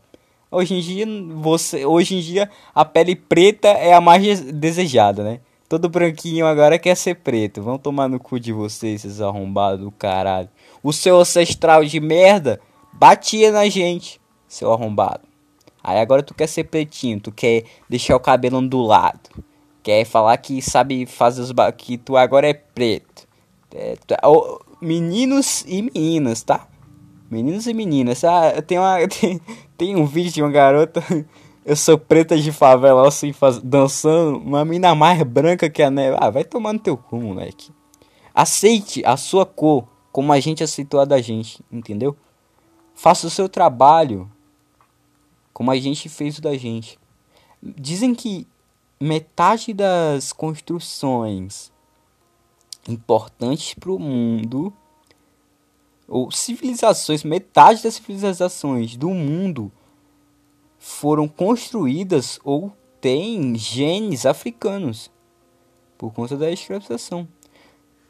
Hoje em dia, você, hoje em dia a pele preta é a mais desejada, né? Todo branquinho agora quer ser preto. Vão tomar no cu de vocês, esses arrombados do caralho. O seu ancestral de merda batia na gente, seu arrombado. Aí agora tu quer ser pretinho, tu quer deixar o cabelo ondulado. Quer falar que sabe fazer os ba... que tu agora é preto. É, tu... oh, meninos e meninas, tá? Meninos e meninas. Ah, tem uma tem, tem um vídeo de uma garota eu sou preta de favela assim, faz, dançando, uma mina mais branca que a neve. Ah, vai tomar no teu cu, moleque. Aceite a sua cor como a gente aceitou a da gente, entendeu? Faça o seu trabalho como a gente fez o da gente. Dizem que metade das construções importantes para o mundo ou civilizações, metade das civilizações do mundo foram construídas ou têm genes africanos por conta da escravização.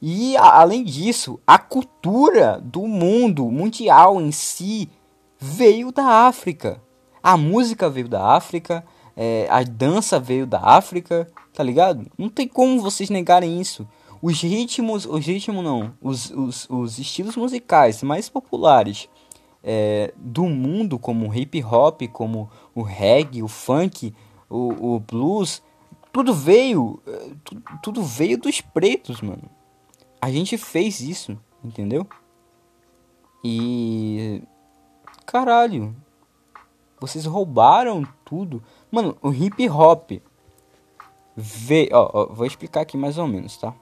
E além disso, a cultura do mundo mundial em si veio da África. A música veio da África, é, a dança veio da África, tá ligado? Não tem como vocês negarem isso. Os ritmos, os ritmos não, os, os, os estilos musicais mais populares é, do mundo, como o hip hop, como o reggae, o funk, o, o blues, tudo veio, é, tudo veio dos pretos, mano. A gente fez isso, entendeu? E caralho, vocês roubaram tudo, mano. O hip hop veio, ó, ó, vou explicar aqui mais ou menos, tá?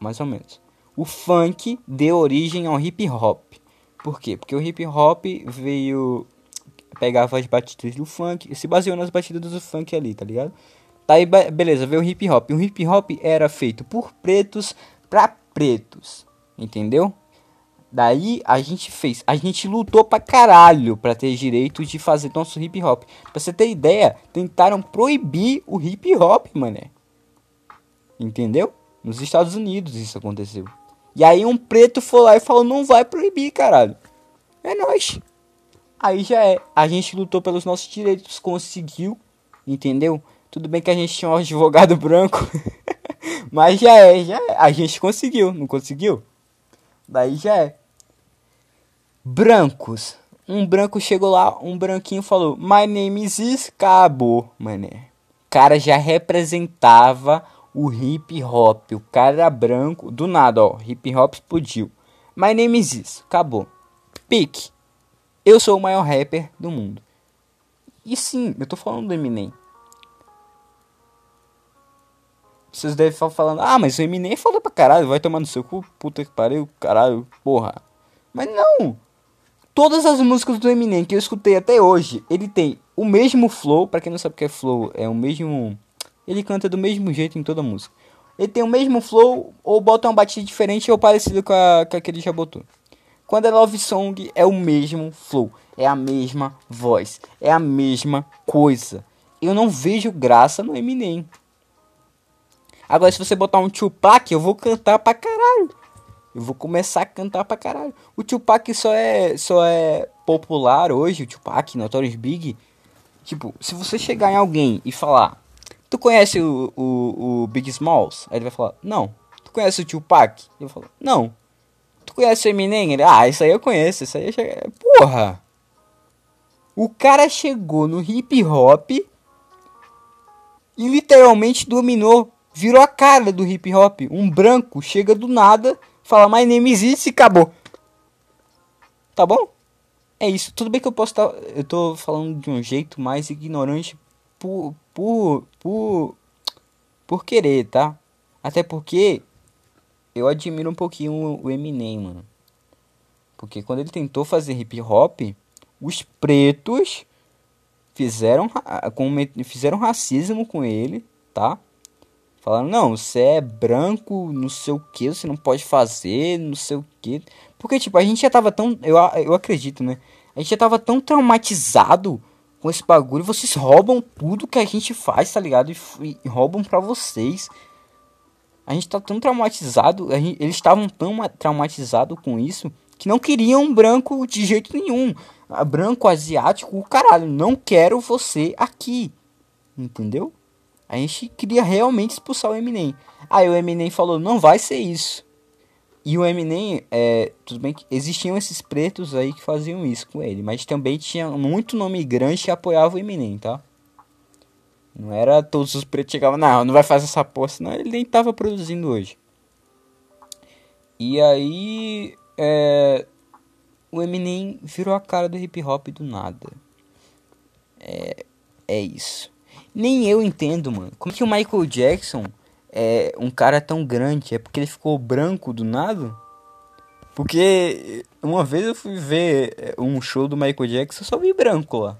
Mais ou menos. O funk deu origem ao hip hop. Por quê? Porque o hip hop veio. Pegava as batidas do funk, se baseou nas batidas do funk ali, tá ligado? Tá aí, beleza, veio o hip hop. O hip hop era feito por pretos pra pretos, entendeu? Daí a gente fez, a gente lutou pra caralho pra ter direito de fazer nosso hip hop. Pra você ter ideia, tentaram proibir o hip hop, mané. Entendeu? Nos Estados Unidos isso aconteceu. E aí um preto foi lá e falou, não vai proibir, caralho. É nós. Aí já é. A gente lutou pelos nossos direitos, conseguiu, entendeu? Tudo bem que a gente tinha um advogado branco. mas já é, já é. A gente conseguiu, não conseguiu? Daí já é. Brancos. Um branco chegou lá, um branquinho falou: My name is. Acabou, mané. O cara já representava o hip hop. O cara branco, do nada, ó, hip hop explodiu. My name is this, acabou. Pique. Eu sou o maior rapper do mundo. E sim, eu tô falando do Eminem. Vocês devem estar falando, ah, mas o Eminem é foda pra caralho, vai tomar no seu cu, puta que pariu, caralho, porra. Mas não! Todas as músicas do Eminem que eu escutei até hoje, ele tem o mesmo flow, para quem não sabe o que é flow, é o mesmo ele canta do mesmo jeito em toda música. Ele tem o mesmo flow, ou bota uma batida diferente ou parecido com a, com a que ele já botou. Quando é love song, é o mesmo flow, é a mesma voz, é a mesma coisa. Eu não vejo graça no Eminem. Agora, se você botar um Tupac, eu vou cantar pra caralho. Eu vou começar a cantar pra caralho. O Tupac só é, só é popular hoje, o Tupac, Notorious Big. Tipo, se você chegar em alguém e falar, Tu conhece o, o, o Big Smalls? Aí ele vai falar, não. Tu conhece o Tupac? Eu falo, não. Tu conhece o Eminem? Ele, ah, isso aí eu conheço, isso aí é... Porra! O cara chegou no hip hop e literalmente dominou, virou a cara do hip hop. Um branco chega do nada, fala My name is it e acabou. Tá bom? É isso. Tudo bem que eu posso estar. Tá, eu tô falando de um jeito mais ignorante por, por, por, por querer, tá? Até porque eu admiro um pouquinho o Eminem, mano. Porque quando ele tentou fazer hip hop, os pretos fizeram, fizeram racismo com ele, tá? Falaram, não, você é branco, não sei o que, você não pode fazer, não sei o que. Porque, tipo, a gente já tava tão. Eu, eu acredito, né? A gente já tava tão traumatizado com esse bagulho. Vocês roubam tudo que a gente faz, tá ligado? E, e roubam pra vocês. A gente tá tão traumatizado. Gente, eles estavam tão traumatizados com isso que não queriam branco de jeito nenhum. branco, asiático, o caralho, não quero você aqui. Entendeu? A gente queria realmente expulsar o Eminem. Aí o Eminem falou, não vai ser isso. E o Eminem, é, tudo bem que existiam esses pretos aí que faziam isso com ele, mas também tinha muito nome grande que apoiava o Eminem, tá? Não era todos os pretos chegavam, não, não vai fazer essa porra, senão ele nem tava produzindo hoje. E aí, é, o Eminem virou a cara do hip hop do nada. É, é isso. Nem eu entendo, mano. Como que o Michael Jackson é um cara tão grande? É porque ele ficou branco do nada? Porque uma vez eu fui ver é, um show do Michael Jackson, só vi branco lá.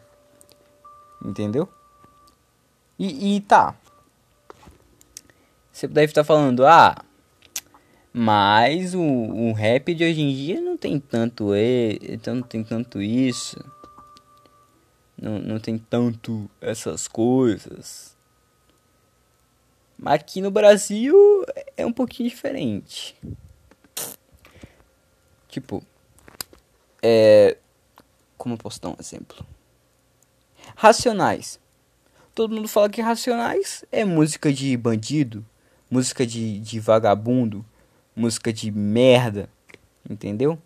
Entendeu? E, e tá. Você deve estar falando, ah, mas o, o rap de hoje em dia não tem tanto e, então não tem tanto isso. Não, não tem tanto essas coisas. Mas aqui no Brasil é um pouquinho diferente. Tipo, é. Como eu posso dar um exemplo? Racionais. Todo mundo fala que Racionais é música de bandido, música de, de vagabundo, música de merda, entendeu?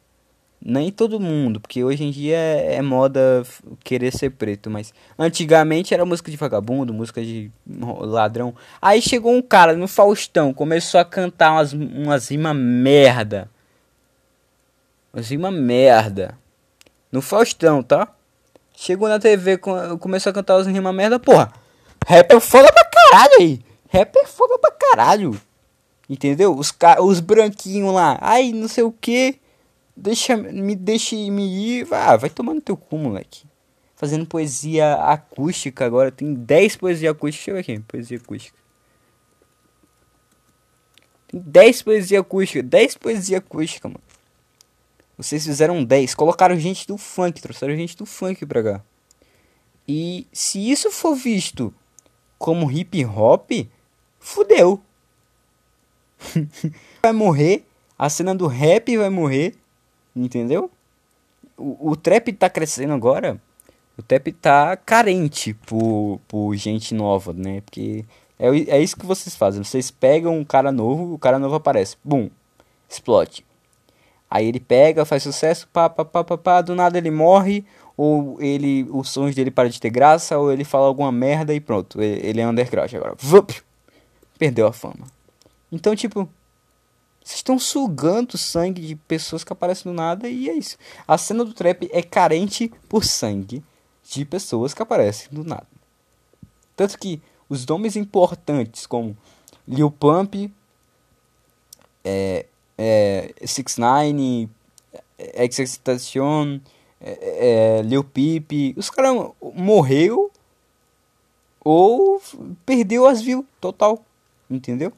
Nem todo mundo, porque hoje em dia é, é, moda querer ser preto, mas antigamente era música de vagabundo, música de ladrão. Aí chegou um cara no Faustão, começou a cantar umas, umas rimas merda. Umas rimas merda. No Faustão, tá? Chegou na TV, começou a cantar umas rimas merda, porra. Rap é foda pra caralho aí. Rap é foda pra caralho. Entendeu? Os, os branquinhos lá, ai, não sei o que. Deixa, me deixe me ir. Ah, vai tomar no teu cu, moleque. Fazendo poesia acústica agora. Tem 10 poesias acústicas. Deixa eu ver aqui. Poesia acústica. Tem 10 poesia acústica. 10 poesia acústica, mano. Vocês fizeram 10. Colocaram gente do funk. Trouxeram gente do funk pra cá. E se isso for visto como hip hop, fudeu. vai morrer, a cena do rap vai morrer, entendeu? O, o trap tá crescendo agora, o trap tá carente por, por gente nova, né? Porque é, é isso que vocês fazem, vocês pegam um cara novo, o cara novo aparece, bum, explode. Aí ele pega, faz sucesso, pá, pá, pá, pá, pá, do nada ele morre, ou ele, os sons dele param de ter graça, ou ele fala alguma merda e pronto, ele, ele é underground agora. Vup, perdeu a fama. Então, tipo, vocês estão sugando sangue de pessoas que aparecem do nada e é isso. A cena do trap é carente por sangue de pessoas que aparecem do nada. Tanto que os nomes importantes como Lil Pump, é, é, 6ix9ine, XXXTentacion, é, é, Lil Peep, os caras morreu ou perdeu as views total, entendeu?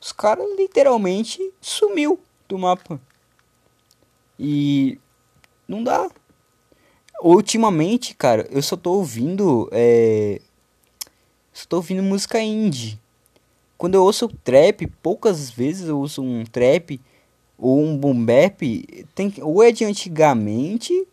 Os caras literalmente sumiu do mapa. E não dá. Ultimamente, cara, eu só tô ouvindo. É... Só tô ouvindo música indie. Quando eu ouço trap, poucas vezes eu ouço um trap ou um boom bap. Tem... Ou é de antigamente,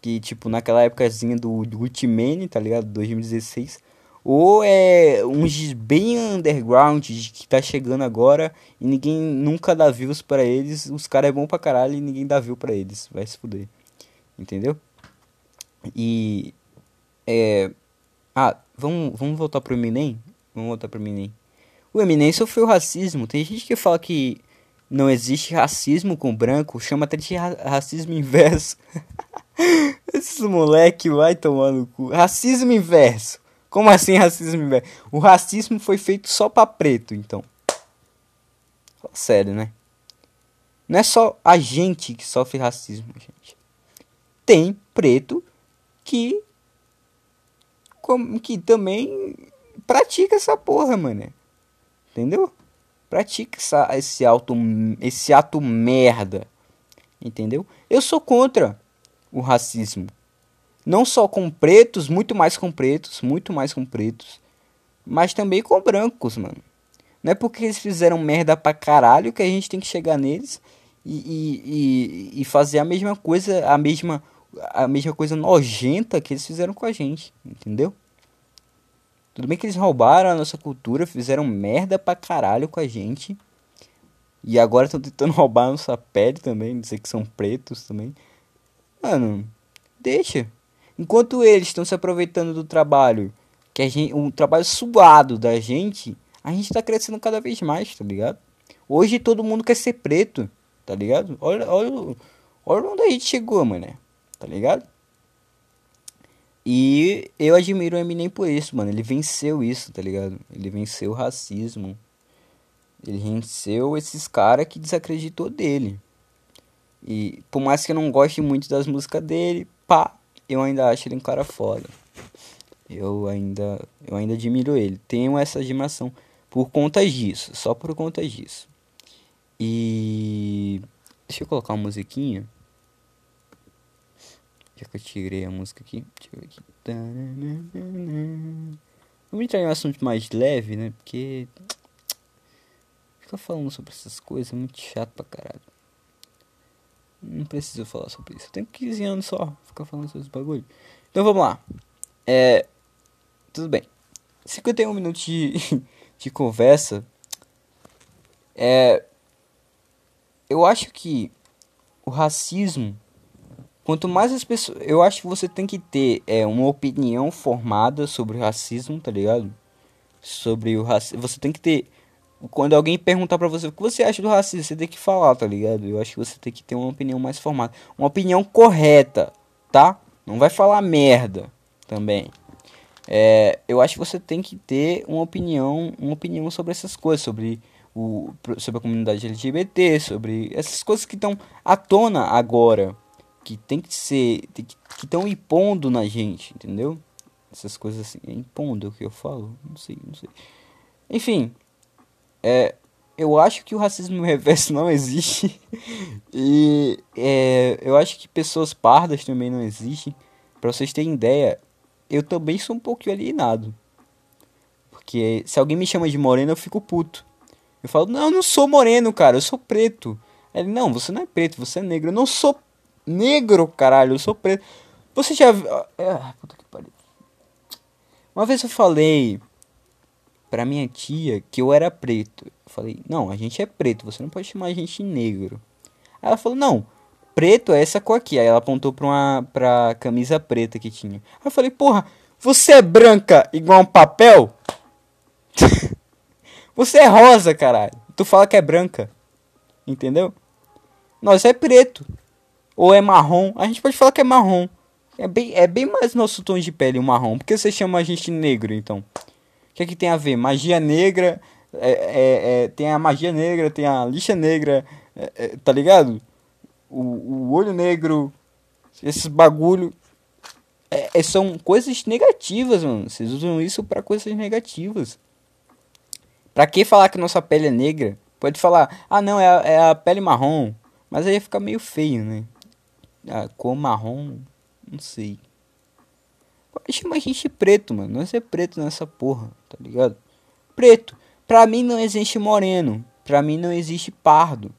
que tipo naquela épocazinha do, do Ultimane, tá ligado? 2016 ou é uns bem underground que tá chegando agora e ninguém nunca dá views para eles. Os caras é bom pra caralho e ninguém dá view pra eles. Vai se fuder. Entendeu? E. É. Ah, vamos, vamos voltar pro Eminem? Vamos voltar pro Eminem. O Eminem sofreu racismo. Tem gente que fala que não existe racismo com branco, chama até de ra racismo inverso. Esse moleque vai tomar no cu. Racismo inverso. Como assim racismo inverso? O racismo foi feito só para preto, então. Sério, né? Não é só a gente que sofre racismo, gente. Tem preto que que também pratica essa porra, mano. Entendeu? Pratica essa, esse, auto, esse ato merda. Entendeu? Eu sou contra o racismo. Não só com pretos, muito mais com pretos, muito mais com pretos, mas também com brancos, mano. Não é porque eles fizeram merda pra caralho que a gente tem que chegar neles e, e, e, fazer a mesma coisa, a mesma a mesma coisa nojenta que eles fizeram com a gente, entendeu? Tudo bem que eles roubaram a nossa cultura, fizeram merda pra caralho com a gente. E agora estão tentando roubar a nossa pele também, dizer que são pretos também. Mano, deixa. Enquanto eles estão se aproveitando do trabalho, que a gente, um trabalho suado da gente, a gente tá crescendo cada vez mais, tá ligado? Hoje todo mundo quer ser preto, tá ligado? Olha, olha, olha onde a gente chegou, mano. Tá ligado? E eu admiro o Eminem por isso, mano. Ele venceu isso, tá ligado? Ele venceu o racismo. Ele venceu esses caras que desacreditou dele. E por mais que eu não goste muito das músicas dele, pá, eu ainda acho ele um cara foda. Eu ainda, eu ainda admiro ele. Tenho essa admiração por conta disso, só por conta disso. E deixa eu colocar uma musiquinha. Já que eu tirei a música aqui, deixa eu ver aqui. Vamos entrar em um assunto mais leve, né? Porque ficar falando sobre essas coisas é muito chato pra caralho. Não preciso falar sobre isso. Eu tenho 15 anos só. Ficar falando sobre esse bagulho. Então vamos lá. É. Tudo bem. 51 minutos de, de conversa. É. Eu acho que o racismo. Quanto mais as pessoas. Eu acho que você tem que ter é, uma opinião formada sobre o racismo, tá ligado? Sobre o racismo. Você tem que ter quando alguém perguntar para você o que você acha do racismo, você tem que falar, tá ligado? Eu acho que você tem que ter uma opinião mais formada, uma opinião correta, tá? Não vai falar merda também. É, eu acho que você tem que ter uma opinião, uma opinião sobre essas coisas, sobre o sobre a comunidade LGBT, sobre essas coisas que estão à tona agora, que tem que ser, que estão impondo na gente, entendeu? Essas coisas assim, é impondo o que eu falo, não sei, não sei. Enfim, é, eu acho que o racismo reverso não existe. e é, eu acho que pessoas pardas também não existem. Pra vocês terem ideia, eu também sou um pouquinho alienado. Porque se alguém me chama de moreno, eu fico puto. Eu falo, não, eu não sou moreno, cara, eu sou preto. Ele, não, você não é preto, você é negro. Eu não sou negro, caralho, eu sou preto. Você já viu. Ah, puta que pariu. Uma vez eu falei pra minha tia que eu era preto. Eu falei, não, a gente é preto, você não pode chamar a gente negro. Aí ela falou, não, preto é essa cor aqui. Aí ela apontou pra uma pra camisa preta que tinha. Aí eu falei, porra, você é branca igual um papel? você é rosa, caralho. Tu fala que é branca. Entendeu? Nós é preto. Ou é marrom. A gente pode falar que é marrom. É bem, é bem mais nosso tom de pele o marrom. Por que você chama a gente negro, então? O que é que tem a ver? Magia negra, é, é, é, tem a magia negra, tem a lixa negra, é, é, tá ligado? O, o olho negro, esses bagulho. É, são coisas negativas, mano. Vocês usam isso para coisas negativas. Pra que falar que nossa pele é negra? Pode falar, ah não, é a, a pele marrom. Mas aí fica meio feio, né? A cor marrom, não sei. Chama a gente preto, mano. Nós é preto nessa porra, tá ligado? Preto. Pra mim não existe moreno. Pra mim não existe pardo.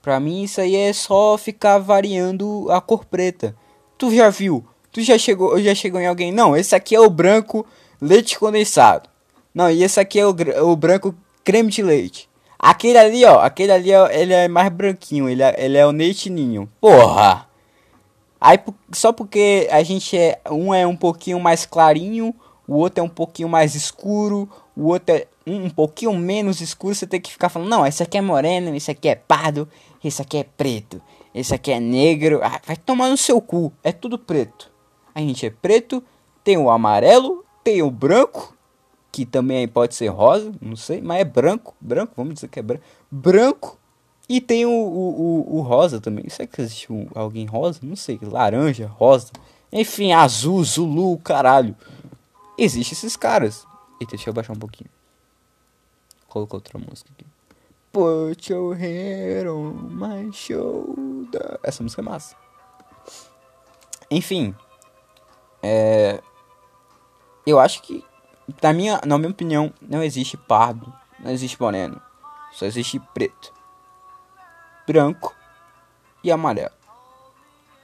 Pra mim isso aí é só ficar variando a cor preta. Tu já viu? Tu já chegou, já chegou em alguém? Não, esse aqui é o branco leite condensado. Não, e esse aqui é o, o branco creme de leite. Aquele ali, ó, aquele ali, ó, ele é mais branquinho, ele é, ele é o leite ninho. Porra! Aí só porque a gente é um é um pouquinho mais clarinho, o outro é um pouquinho mais escuro, o outro é um, um pouquinho menos escuro, você tem que ficar falando, não, esse aqui é moreno, esse aqui é pardo, esse aqui é preto, esse aqui é negro. Ah, vai tomar no seu cu, é tudo preto. A gente é preto, tem o amarelo, tem o branco, que também pode ser rosa, não sei, mas é branco, branco, vamos dizer que é branco. Branco e tem o, o, o, o rosa também. Será que existe um, alguém rosa? Não sei. Laranja, rosa. Enfim, azul, zulu, caralho. Existem esses caras. Eita, deixa eu baixar um pouquinho. Colocar outra música aqui. Put your hair on my shoulder. Essa música é massa. Enfim. É. Eu acho que. Na minha, na minha opinião, não existe pardo. Não existe moreno. Só existe preto branco e amarelo.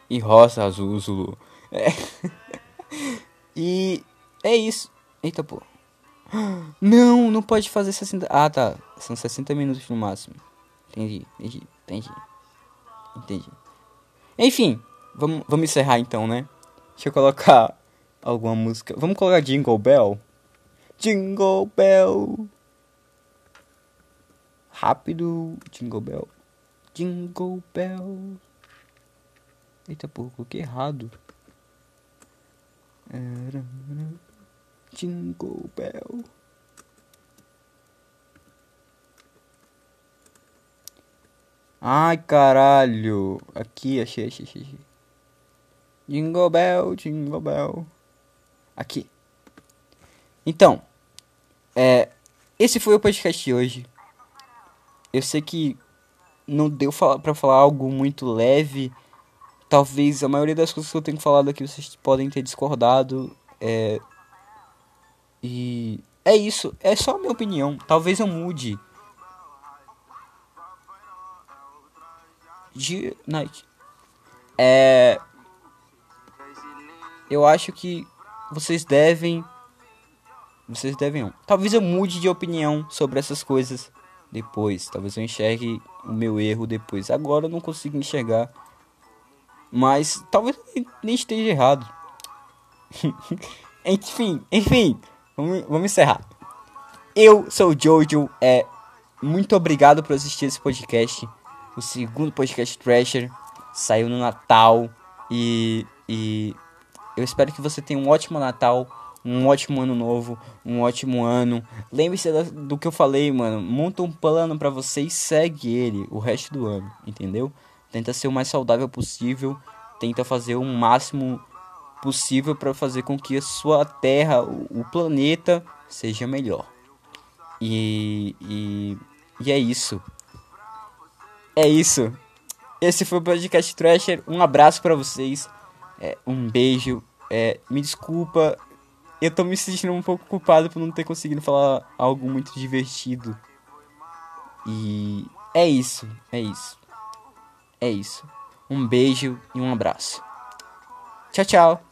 e rosa azul, Zulu. É. e é isso. Eita, pô. Não, não pode fazer 60. Ah, tá. São 60 minutos no máximo. Entendi, entendi, entendi. Entendi. Enfim, vamos, vamos encerrar então, né? Deixa eu colocar alguma música. Vamos colocar Jingle Bell? Jingle Bell. Rápido, Jingle Bell. Jingle Bell. Eita porra, coloquei errado. Jingle Bell. Ai, caralho. Aqui, achei, achei, achei. Jingle Bell, Jingle Bell. Aqui. Então, é, esse foi o podcast de hoje. Eu sei que não deu para falar algo muito leve. Talvez a maioria das coisas que eu tenho falado aqui vocês podem ter discordado. É, e é isso. É só a minha opinião. Talvez eu mude. De Night. É. Eu acho que vocês devem. Vocês devem. Talvez eu mude de opinião sobre essas coisas depois. Talvez eu enxergue o meu erro depois. Agora eu não consigo enxergar. Mas talvez nem esteja errado. enfim, enfim. Vamos, vamos encerrar. Eu sou o Jojo. É, muito obrigado por assistir esse podcast. O segundo podcast Thrasher. Saiu no Natal. E, e eu espero que você tenha um ótimo Natal um ótimo ano novo, um ótimo ano. Lembre-se do que eu falei, mano. Monta um plano para você e segue ele o resto do ano, entendeu? Tenta ser o mais saudável possível, tenta fazer o máximo possível para fazer com que a sua terra, o, planeta, seja melhor. E, e, e é isso. É isso. Esse foi o podcast Thrasher. Um abraço para vocês. É, um beijo. É, me desculpa eu tô me sentindo um pouco culpado por não ter conseguido falar algo muito divertido. E é isso, é isso. É isso. Um beijo e um abraço. Tchau, tchau.